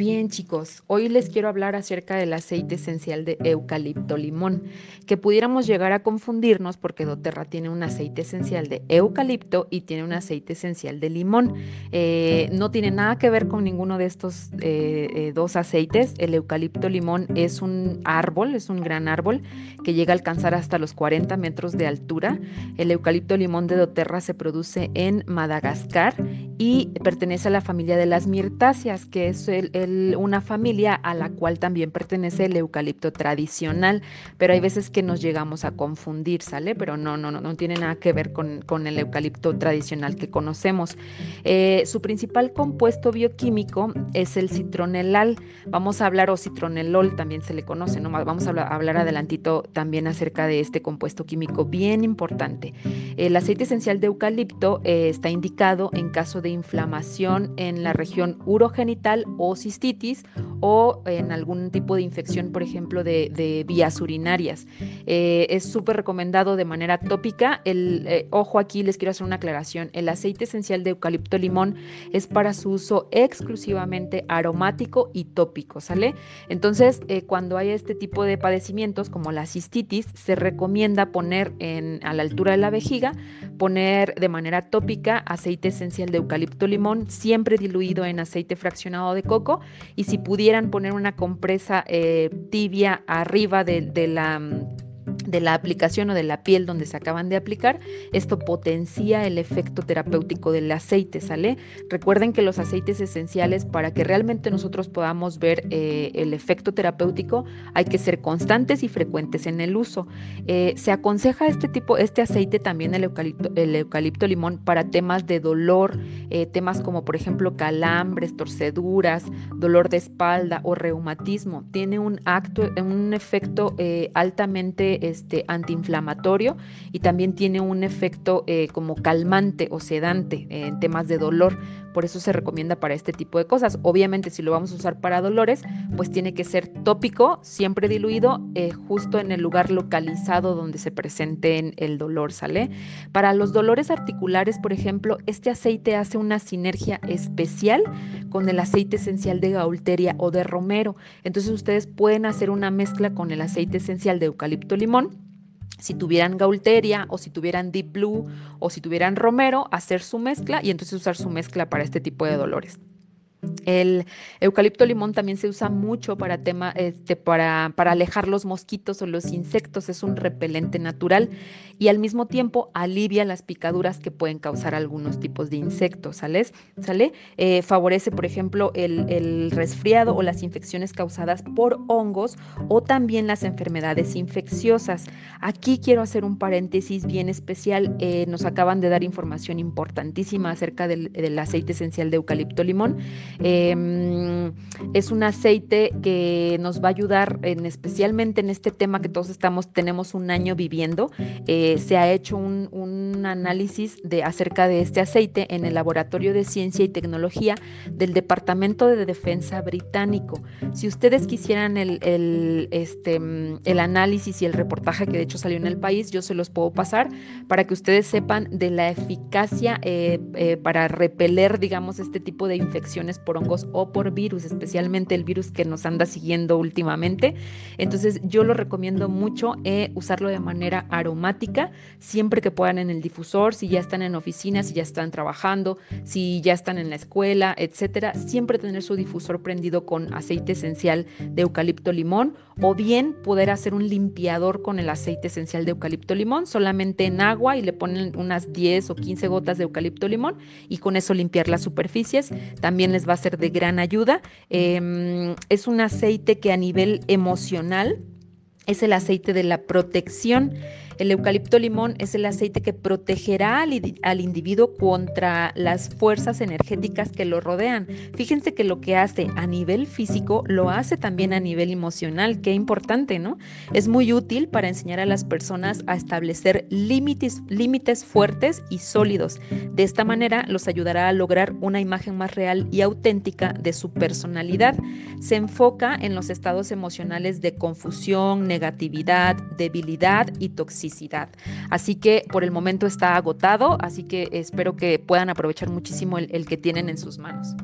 Bien chicos, hoy les quiero hablar acerca del aceite esencial de eucalipto limón, que pudiéramos llegar a confundirnos porque doTERRA tiene un aceite esencial de eucalipto y tiene un aceite esencial de limón. Eh, no tiene nada que ver con ninguno de estos eh, eh, dos aceites. El eucalipto limón es un árbol, es un gran árbol que llega a alcanzar hasta los 40 metros de altura. El eucalipto limón de doTERRA se produce en Madagascar y pertenece a la familia de las mirtáceas, que es una familia a la cual también pertenece el eucalipto tradicional, pero hay veces que nos llegamos a confundir, ¿sale? Pero no, no, no, no tiene nada que ver con, con el eucalipto tradicional que conocemos. Eh, su principal compuesto bioquímico es el citronelal. Vamos a hablar, o citronelol también se le conoce, ¿no? Vamos a hablar, adelantito también acerca de este compuesto químico bien importante. El aceite esencial de eucalipto eh, está indicado en caso de inflamación en la región urogenital o cistitis o en algún tipo de infección, por ejemplo, de, vías urinarias. Eh, es súper recomendado de manera tópica. El, eh, ojo aquí, les quiero hacer una aclaración. El aceite esencial de eucalipto limón es para su uso exclusivamente aromático y tópico, ¿sale? Entonces, eh, cuando hay este tipo de padecimientos como la cistitis, se recomienda poner en, a la altura de la vejiga, poner de manera tópica aceite esencial de eucalipto limón, siempre diluido en aceite fraccionado de coco y si pudieran poner una compresa eh, tibia arriba de la de la aplicación o de la piel donde se acaban de aplicar, esto potencia el efecto terapéutico del aceite, ¿sale? Recuerden que los aceites esenciales, para que realmente nosotros podamos ver eh, el efecto terapéutico, hay que ser constantes y frecuentes en el uso. Eh, se aconseja este tipo, este aceite también, el eucalipto, el eucalipto limón, para temas de dolor, eh, temas como por ejemplo calambres, torceduras, dolor de espalda o reumatismo. Tiene un, acto, un efecto altamente este, antiinflamatorio y también tiene un efecto eh, como calmante o sedante en temas de dolor. Por eso se recomienda para este tipo de cosas. Obviamente si lo vamos a usar para dolores, pues tiene que ser tópico, siempre diluido, eh, justo en el lugar localizado donde se presente el dolor, ¿sale? Para los dolores articulares, por ejemplo, este aceite hace una sinergia especial con el aceite esencial de gaulteria o de romero. Entonces ustedes pueden hacer una mezcla con el aceite esencial de eucalipto limón si tuvieran Gaulteria o si tuvieran Deep Blue o si tuvieran Romero, hacer su mezcla y entonces usar su mezcla para este tipo de dolores. El eucalipto limón también se usa mucho para, tema, este, para, para, alejar los mosquitos o los insectos, es un repelente natural y al mismo tiempo alivia las picaduras que pueden causar algunos tipos de insectos. ¿sale? Eh, favorece, por ejemplo, el, resfriado o las infecciones causadas por hongos o también las enfermedades infecciosas. Aquí quiero hacer un paréntesis bien especial, eh, nos acaban de dar información importantísima acerca del, del aceite esencial de eucalipto limón. Em, es un aceite que nos va a ayudar en, especialmente en este tema que todos estamos, tenemos un año viviendo. Eh, se ha hecho un, análisis de, acerca de este aceite en el Laboratorio de Ciencia y Tecnología del Departamento de Defensa británico. Si ustedes quisieran el, este, el análisis y el reportaje que de hecho salió en el país, yo se los puedo pasar para que ustedes sepan de la eficacia eh, eh, para repeler, digamos, este tipo de infecciones por hongos o por virus, especialmente el virus que nos anda siguiendo últimamente. Entonces yo lo recomiendo mucho eh, usarlo de manera aromática, siempre que puedan en el difusor, si ya están en oficinas, si ya están trabajando, si ya están en la escuela, etcétera, siempre tener su difusor prendido con aceite esencial de eucalipto limón o bien poder hacer un limpiador con el aceite esencial de eucalipto limón, solamente en agua y le ponen unas 10 o 15 gotas de eucalipto limón y con eso limpiar las superficies. También les va a ser de gran ayuda. Em, es un aceite que a nivel emocional es el aceite de la protección el eucalipto limón es el aceite que protegerá al, individuo contra las fuerzas energéticas que lo rodean. Fíjense que lo que hace a nivel físico lo hace también a nivel emocional. Qué importante, ¿no? Es muy útil para enseñar a las personas a establecer límites, límites fuertes y sólidos. De esta manera los ayudará a lograr una imagen más real y auténtica de su personalidad. Se enfoca en los estados emocionales de confusión, negatividad, debilidad y Así que por el momento está agotado, así que espero que puedan aprovechar muchísimo el que tienen en sus manos.